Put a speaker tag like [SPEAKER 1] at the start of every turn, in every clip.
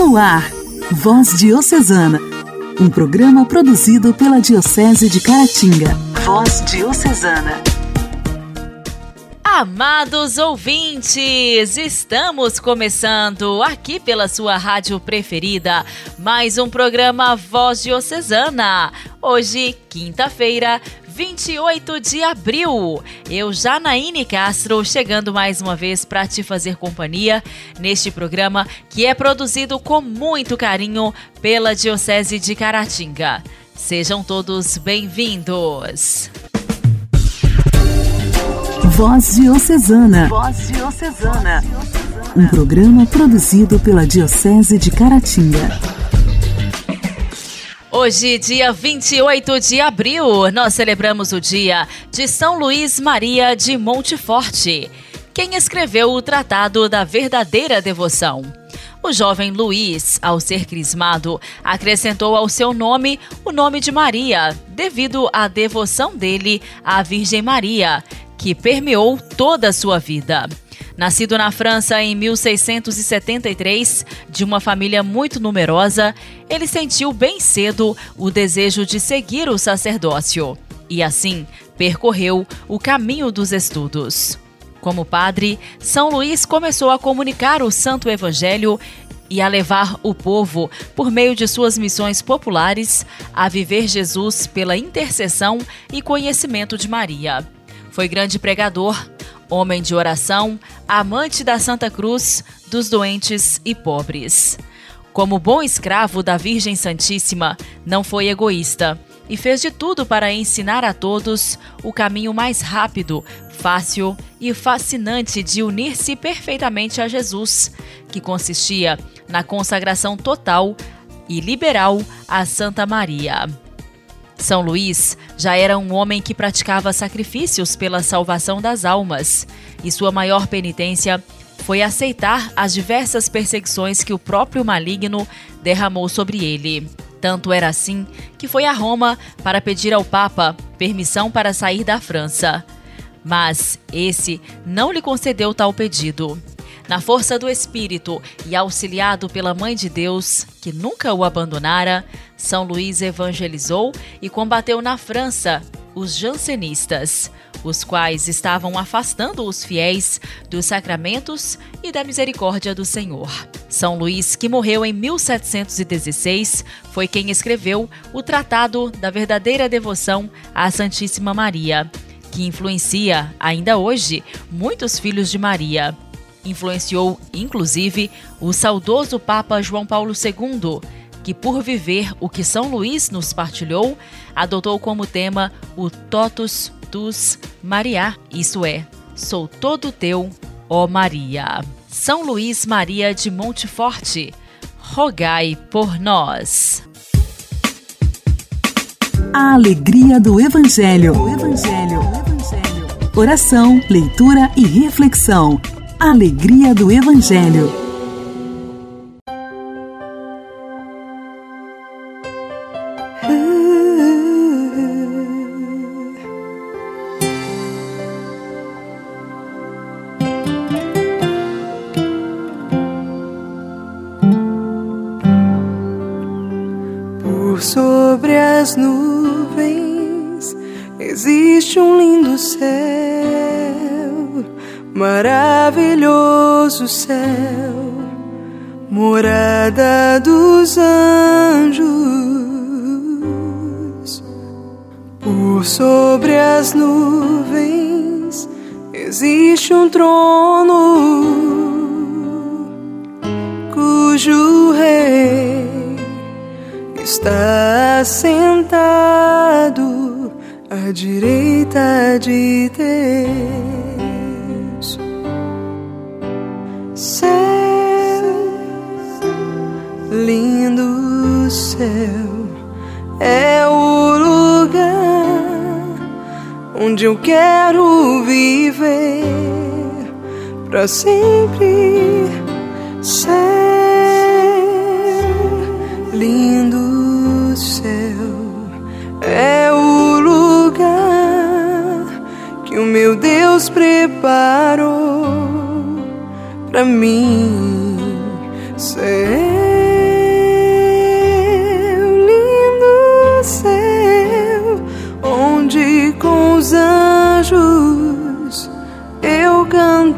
[SPEAKER 1] No ar, Voz Diocesana, um programa produzido pela Diocese de Caratinga. Voz Diocesana.
[SPEAKER 2] Amados ouvintes, estamos começando aqui pela sua rádio preferida mais um programa Voz Diocesana. Hoje, quinta-feira, 28 de abril. Eu, Janaíne Castro, chegando mais uma vez para te fazer companhia neste programa que é produzido com muito carinho pela Diocese de Caratinga. Sejam todos bem-vindos.
[SPEAKER 1] Voz Diocesana. Voz Diocesana. Um programa produzido pela Diocese de Caratinga.
[SPEAKER 2] Hoje, dia 28 de abril, nós celebramos o dia de São Luís Maria de Monteforte, quem escreveu o Tratado da Verdadeira Devoção. O jovem Luís, ao ser crismado, acrescentou ao seu nome o nome de Maria, devido à devoção dele à Virgem Maria, que permeou toda a sua vida. Nascido na França em 1673, de uma família muito numerosa, ele sentiu bem cedo o desejo de seguir o sacerdócio e, assim, percorreu o caminho dos estudos. Como padre, São Luís começou a comunicar o Santo Evangelho e a levar o povo, por meio de suas missões populares, a viver Jesus pela intercessão e conhecimento de Maria. Foi grande pregador, homem de oração, amante da Santa Cruz, dos doentes e pobres. Como bom escravo da Virgem Santíssima, não foi egoísta e fez de tudo para ensinar a todos o caminho mais rápido, fácil e fascinante de unir-se perfeitamente a Jesus, que consistia na consagração total e liberal a Santa Maria. São Luís já era um homem que praticava sacrifícios pela salvação das almas, e sua maior penitência foi aceitar as diversas perseguições que o próprio maligno derramou sobre ele. Tanto era assim que foi a Roma para pedir ao Papa permissão para sair da França. Mas esse não lhe concedeu tal pedido. Na força do Espírito e auxiliado pela Mãe de Deus, que nunca o abandonara, São Luís evangelizou e combateu na França os jansenistas, os quais estavam afastando os fiéis dos sacramentos e da misericórdia do Senhor. São Luís, que morreu em 1716, foi quem escreveu o Tratado da Verdadeira Devoção à Santíssima Maria, que influencia, ainda hoje, muitos filhos de Maria. Influenciou, inclusive, o saudoso Papa João Paulo II, que, por viver o que São Luís nos partilhou, adotou como tema o Totus Tus Maria, isso é, sou todo teu, ó Maria. São Luís Maria de Monteforte, rogai por nós.
[SPEAKER 1] A alegria do Evangelho. O Evangelho. O Evangelho. Oração, leitura e reflexão. Alegria do Evangelho.
[SPEAKER 3] Por sobre as nuvens existe um lindo céu maravilhoso céu, morada dos anjos. Por sobre as nuvens existe um trono cujo rei está sentado à direita de Deus. Lindo céu, é o lugar onde eu quero viver para sempre. Céu, lindo céu, é o lugar que o meu Deus preparou pra mim.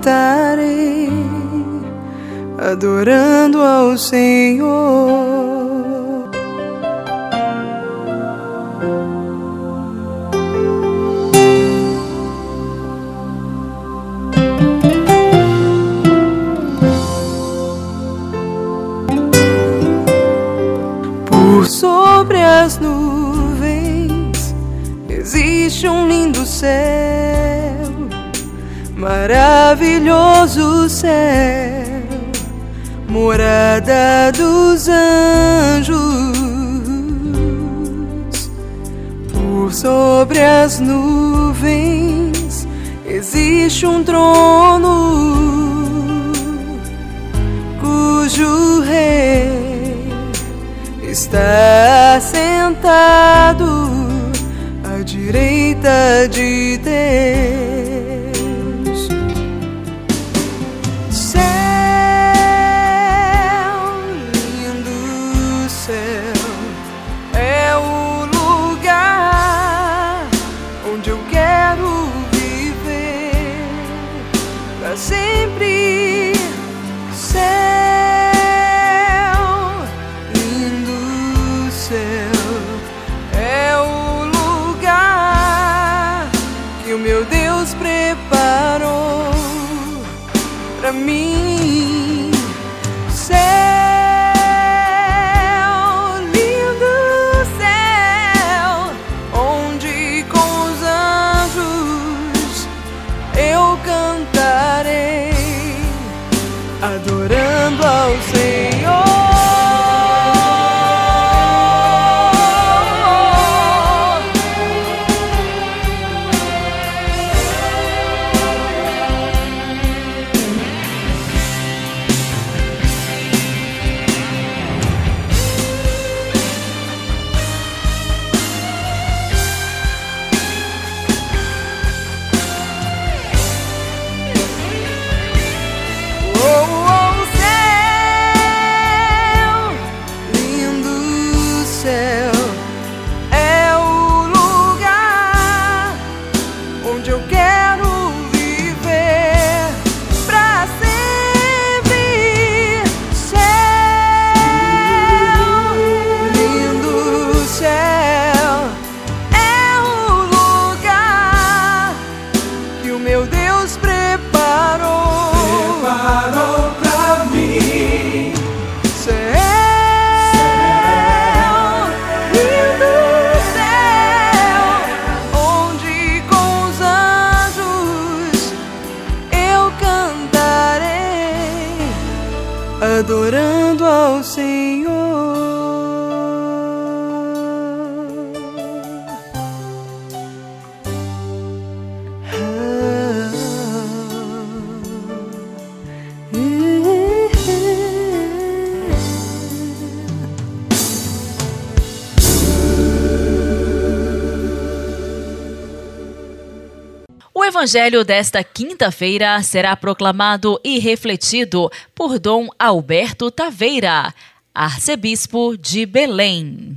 [SPEAKER 3] Céu, adorando ao Senhor. Por sobre as nuvens existe um lindo céu, maravilhoso céu, morada dos anjos. Por sobre as nuvens existe um trono cujo rei está sentado à direita de Deus. Adorando ao Senhor.
[SPEAKER 2] Evangelho desta quinta-feira será proclamado e refletido por Dom Alberto Taveira, arcebispo de Belém.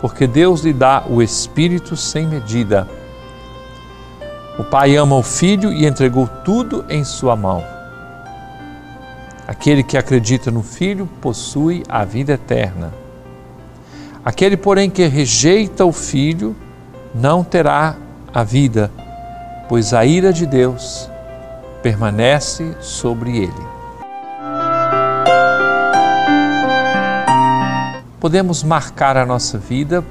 [SPEAKER 4] porque Deus lhe dá o Espírito sem medida. O Pai ama o Filho e entregou tudo em sua mão. Aquele que acredita no Filho possui a vida eterna. Aquele, porém, que rejeita o Filho não terá a vida, pois a ira de Deus permanece sobre ele. Podemos marcar a nossa vida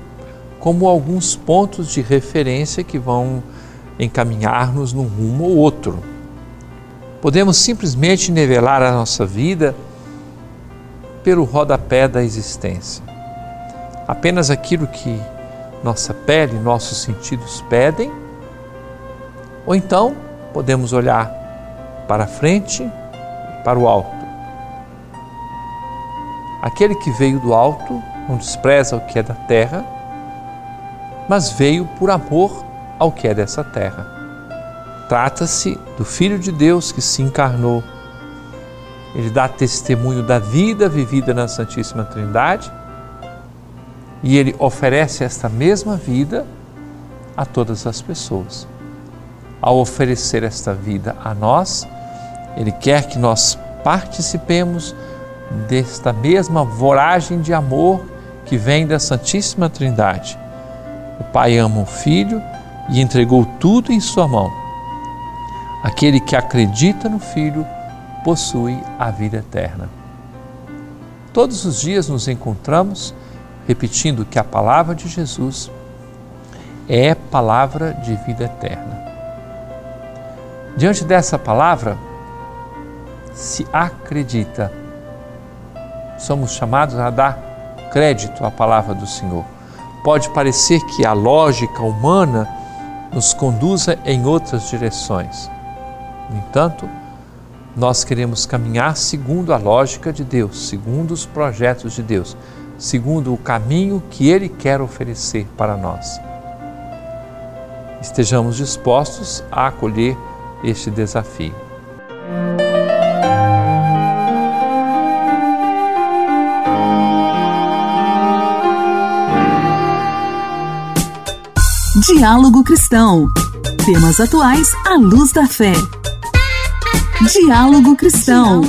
[SPEAKER 4] como alguns pontos de referência que vão encaminhar-nos num rumo ou outro. Podemos simplesmente nivelar a nossa vida pelo rodapé da existência. Apenas aquilo que nossa pele, nossos sentidos pedem, ou então podemos olhar para frente para o alto. Aquele que veio do alto não despreza o que é da terra, mas veio por amor ao que é dessa terra. Trata-se do Filho de Deus que se encarnou ele dá testemunho da vida vivida na Santíssima Trindade e ele oferece esta mesma vida a todas as pessoas. Ao oferecer esta vida a nós, ele quer que nós participemos desta mesma voragem de amor que vem da Santíssima Trindade. O Pai ama o Filho e entregou tudo em sua mão. Aquele que acredita no Filho possui a vida eterna. Todos os dias nos encontramos repetindo que a palavra de Jesus é palavra de vida eterna. Diante dessa palavra, se acredita, somos chamados a dar crédito à palavra do Senhor. Pode parecer que a lógica humana nos conduza em outras direções. No entanto, nós queremos caminhar segundo a lógica de Deus, segundo os projetos de Deus, segundo o caminho que Ele quer oferecer para nós. Estejamos dispostos a acolher este desafio.
[SPEAKER 1] Diálogo Cristão. Temas atuais à luz da fé. Diálogo Cristão.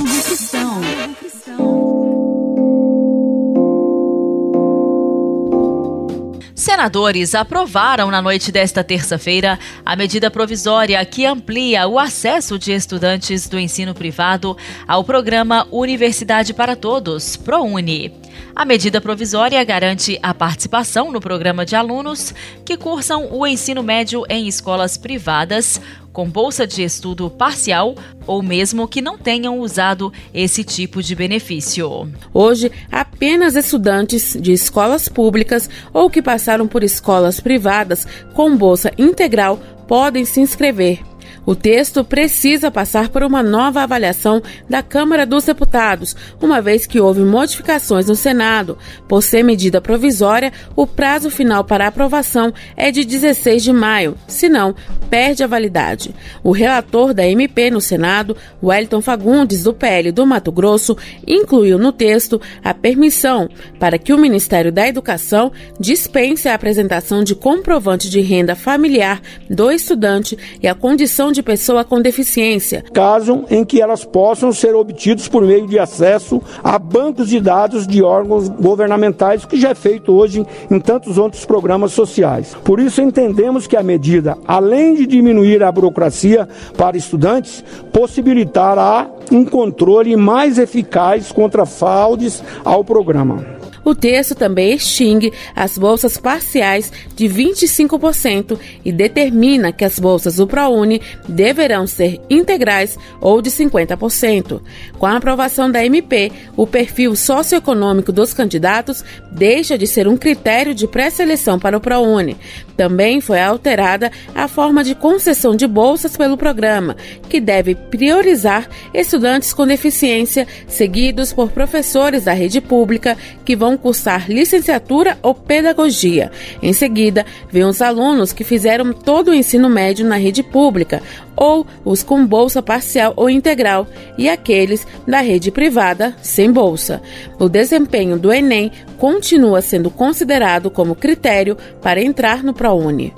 [SPEAKER 2] Senadores aprovaram na noite desta terça-feira a medida provisória que amplia o acesso de estudantes do ensino privado ao programa Universidade para Todos, ProUni. A medida provisória garante a participação no programa de alunos que cursam o ensino médio em escolas privadas, com bolsa de estudo parcial ou mesmo que não tenham usado esse tipo de benefício.
[SPEAKER 5] Hoje, apenas estudantes de escolas públicas ou que passaram por escolas privadas com bolsa integral podem se inscrever. O texto precisa passar por uma nova avaliação da Câmara dos Deputados, uma vez que houve modificações no Senado. Por ser medida provisória, o prazo final para aprovação é de 16 de maio, senão perde a validade. O relator da MP no Senado, Wellington Fagundes, do PL do Mato Grosso, incluiu no texto a permissão para que o Ministério da Educação dispense a apresentação de comprovante de renda familiar do estudante e a condição de de pessoa com deficiência.
[SPEAKER 6] Caso em que elas possam ser obtidos por meio de acesso a bancos de dados de órgãos governamentais, que já é feito hoje em tantos outros programas sociais. Por isso entendemos que a medida, além de diminuir a burocracia para estudantes, possibilitará um controle mais eficaz contra fraudes ao programa.
[SPEAKER 5] O texto também extingue as bolsas parciais de 25% e determina que as bolsas do ProUni deverão ser integrais ou de 50%. Com a aprovação da MP, o perfil socioeconômico dos candidatos deixa de ser um critério de pré-seleção para o ProUni. Também foi alterada a forma de concessão de bolsas pelo programa, que deve priorizar estudantes com deficiência, seguidos por professores da rede pública que vão cursar licenciatura ou pedagogia. Em seguida, vem os alunos que fizeram todo o ensino médio na rede pública ou os com bolsa parcial ou integral e aqueles da rede privada sem bolsa. O desempenho do Enem continua sendo considerado como critério para entrar no ProUni.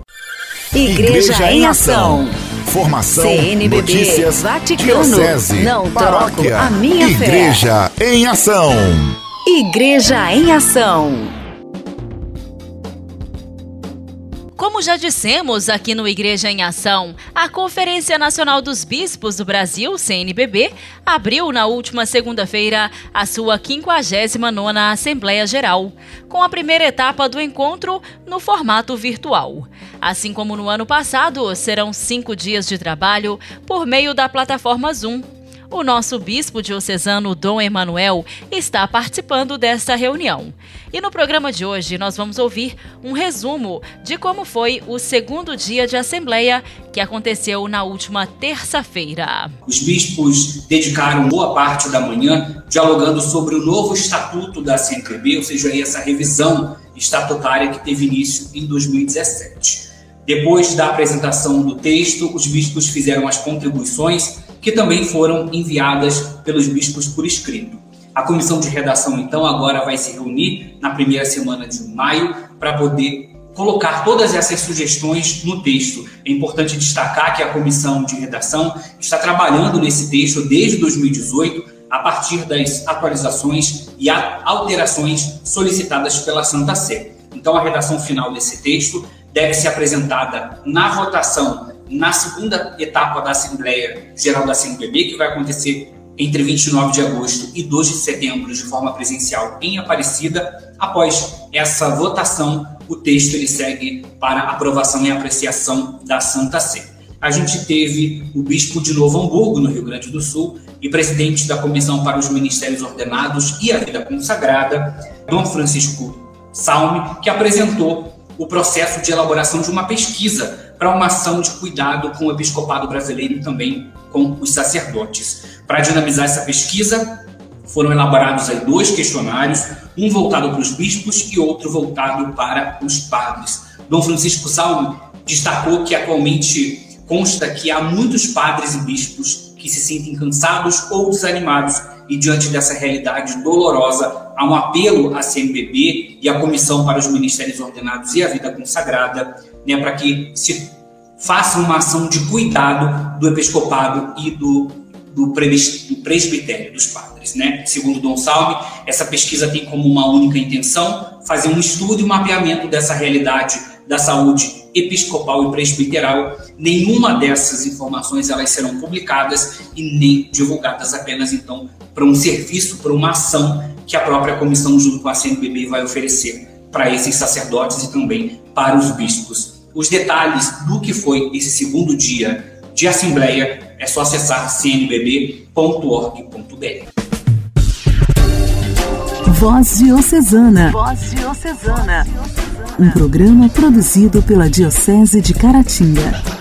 [SPEAKER 7] Igreja, Igreja em Ação. Formação, CNBB, notícias, Vaticano, diocese, não paróquia, troco a minha Igreja fé. Igreja em Ação.
[SPEAKER 2] Igreja em Ação. Como já dissemos aqui no Igreja em Ação, a Conferência Nacional dos Bispos do Brasil, CNBB, abriu na última segunda-feira a sua 59ª Assembleia Geral, com a primeira etapa do encontro no formato virtual. Assim como no ano passado, serão cinco dias de trabalho por meio da plataforma Zoom o nosso bispo diocesano Dom Emanuel está participando desta reunião. E no programa de hoje nós vamos ouvir um resumo de como foi o segundo dia de assembleia que aconteceu na última terça-feira.
[SPEAKER 8] Os bispos dedicaram boa parte da manhã dialogando sobre o novo estatuto da CNPB, ou seja, essa revisão estatutária que teve início em 2017. Depois da apresentação do texto, os bispos fizeram as contribuições que também foram enviadas pelos bispos por escrito. A comissão de redação, então, agora vai se reunir na primeira semana de maio para poder colocar todas essas sugestões no texto. É importante destacar que a comissão de redação está trabalhando nesse texto desde 2018, a partir das atualizações e alterações solicitadas pela Santa Sé. Então, a redação final desse texto deve ser apresentada na votação na segunda etapa da Assembleia Geral da CNBB, que vai acontecer entre 29 de agosto e 2 de setembro, de forma presencial em Aparecida. Após essa votação, o texto ele segue para aprovação e apreciação da Santa Sé. A gente teve o bispo de Novo Hamburgo, no Rio Grande do Sul, e presidente da Comissão para os Ministérios Ordenados e a Vida Consagrada, Dom Francisco Salme, que apresentou o processo de elaboração de uma pesquisa para uma ação de cuidado com o episcopado brasileiro e também com os sacerdotes. Para dinamizar essa pesquisa, foram elaborados aí dois questionários, um voltado para os bispos e outro voltado para os padres. Dom Francisco Salme destacou que atualmente consta que há muitos padres e bispos que se sentem cansados ou desanimados e diante dessa realidade dolorosa, há um apelo à CNBB e à Comissão para os Ministérios Ordenados e a Vida Consagrada, né, para que se faça uma ação de cuidado do episcopado e do, do, presbitério, dos padres. Né? Segundo Dom Salme, essa pesquisa tem como uma única intenção fazer um estudo e um mapeamento dessa realidade da saúde episcopal e presbiteral. Nenhuma dessas informações elas serão publicadas e nem divulgadas apenas então para um serviço, para uma ação que a própria comissão junto com a CNBB vai oferecer para esses sacerdotes e também para os bispos. Os detalhes do que foi esse segundo dia de assembleia é só acessar cnbb.org.br.
[SPEAKER 1] Voz Diocesana. Voz Diocesana. Um programa produzido pela Diocese de Caratinga.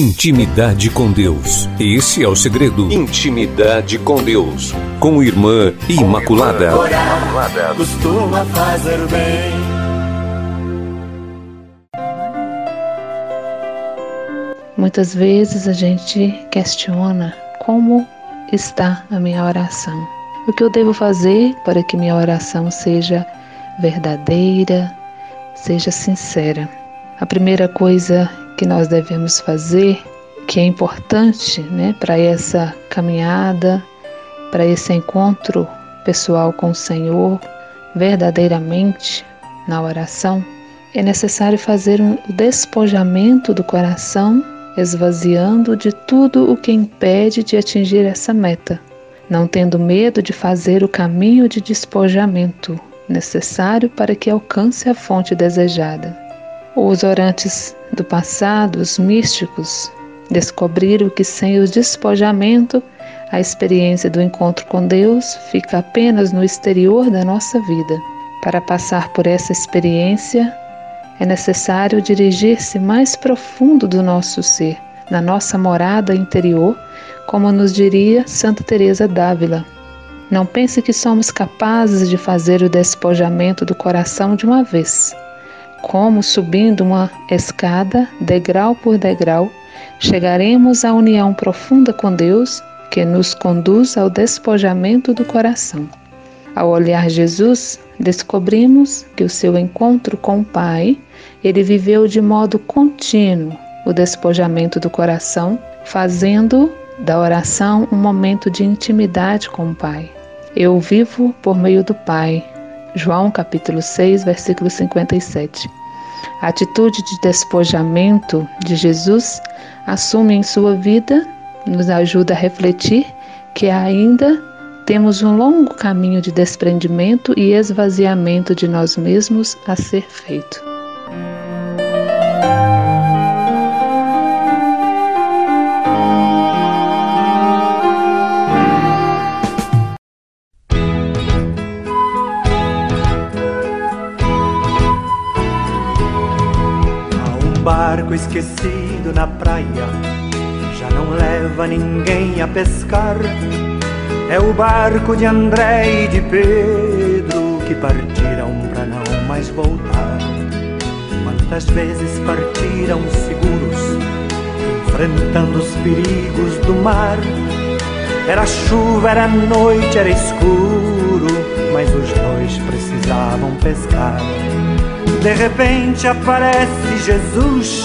[SPEAKER 9] Intimidade com Deus. Esse é o segredo. Intimidade com Deus. Com Irmã Imaculada.
[SPEAKER 10] Orar costuma fazer bem.
[SPEAKER 11] Muitas vezes a gente questiona como está a minha oração. O que eu devo fazer para que minha oração seja verdadeira, seja sincera? A primeira coisa que nós devemos fazer, que é importante né, para essa caminhada, para esse encontro pessoal com o Senhor, verdadeiramente na oração, é necessário fazer um despojamento do coração esvaziando de tudo o que impede de atingir essa meta, não tendo medo de fazer o caminho de despojamento necessário para que alcance a fonte desejada. Os orantes do passado, os místicos, descobriram que sem o despojamento, a experiência do encontro com Deus fica apenas no exterior da nossa vida. Para passar por essa experiência, é necessário dirigir-se mais profundo do nosso ser, na nossa morada interior, como nos diria Santa Teresa d'Ávila. Não pense que somos capazes de fazer o despojamento do coração de uma vez. Como subindo uma escada, degrau por degrau, chegaremos à união profunda com Deus que nos conduz ao despojamento do coração. Ao olhar Jesus, descobrimos que o seu encontro com o Pai, ele viveu de modo contínuo o despojamento do coração, fazendo da oração um momento de intimidade com o Pai. Eu vivo por meio do Pai. João capítulo 6, versículo 57. A atitude de despojamento de Jesus assume em sua vida, nos ajuda a refletir que ainda temos um longo caminho de desprendimento e esvaziamento de nós mesmos a ser feito.
[SPEAKER 12] Praia, já não leva ninguém a pescar é o barco de André e de Pedro que partiram para não mais voltar. Quantas vezes partiram seguros, enfrentando os perigos do mar. Era chuva, era noite, era escuro, mas os dois precisavam pescar. De repente aparece Jesus,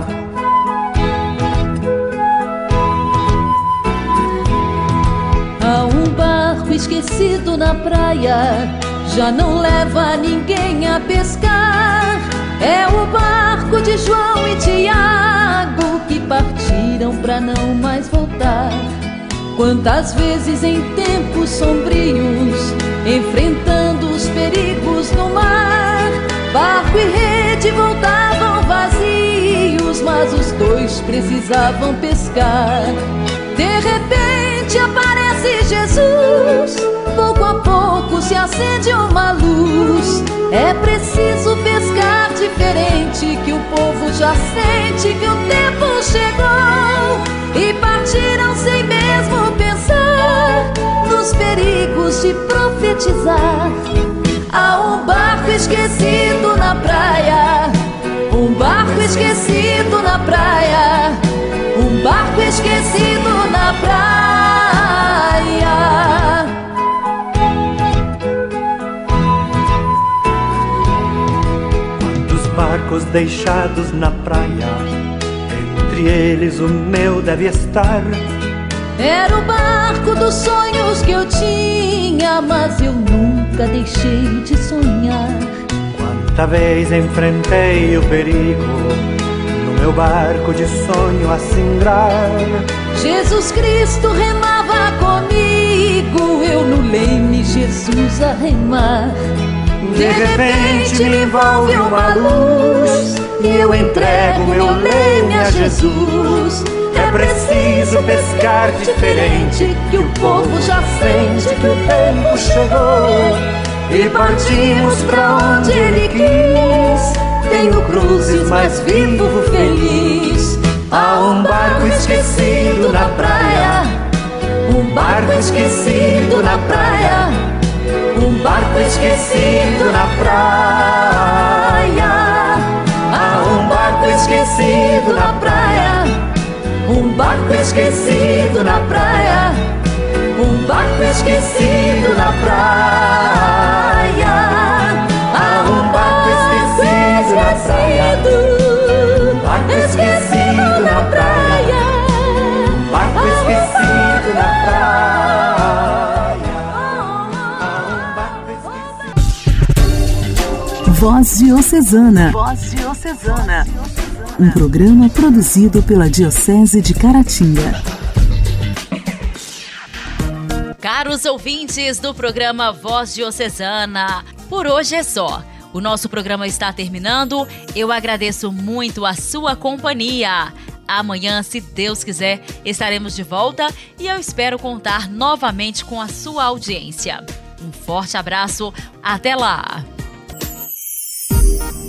[SPEAKER 13] Na praia, já não leva ninguém a pescar. É o barco de João e Tiago que partiram para não mais voltar. Quantas vezes em tempos sombrios, enfrentando os perigos do mar, barco e rede voltavam vazios, mas os dois precisavam pescar. De repente aparece Jesus, diferente, que o povo já sente que o tempo chegou. E partiram sem mesmo pensar nos perigos de profetizar. Há um barco esquecido na praia, um barco esquecido na praia um barco esquecido
[SPEAKER 12] deixados na praia, entre eles o meu deve estar.
[SPEAKER 13] Era o barco dos sonhos que eu tinha, mas eu nunca deixei de sonhar.
[SPEAKER 12] Quanta vez enfrentei o perigo
[SPEAKER 13] meu barco de sonho a singrar.
[SPEAKER 12] Jesus Cristo remava comigo, eu no leme, Jesus a remar. De repente me envolve uma luz e eu entrego meu leme a Jesus. É preciso pescar diferente, que o povo já sente que o tempo chegou. E partimos pra onde ele quis. Tenho cruzes, mas vivo feliz. Há um barco esquecido na praia. Um barco esquecido na praia. Um barco esquecido na praia. Há um barco esquecido na praia. Um barco esquecido na praia. Um barco esquecido na praia.
[SPEAKER 14] Voz Diocesana. Voz Diocesana. Um programa produzido pela Diocese de Caratinga.
[SPEAKER 2] Caros ouvintes do programa Voz Diocesana, por hoje é só. O nosso programa está terminando. Eu agradeço muito a sua companhia. Amanhã, se Deus quiser, estaremos de volta e eu espero contar novamente com a sua audiência. Um forte abraço, até lá!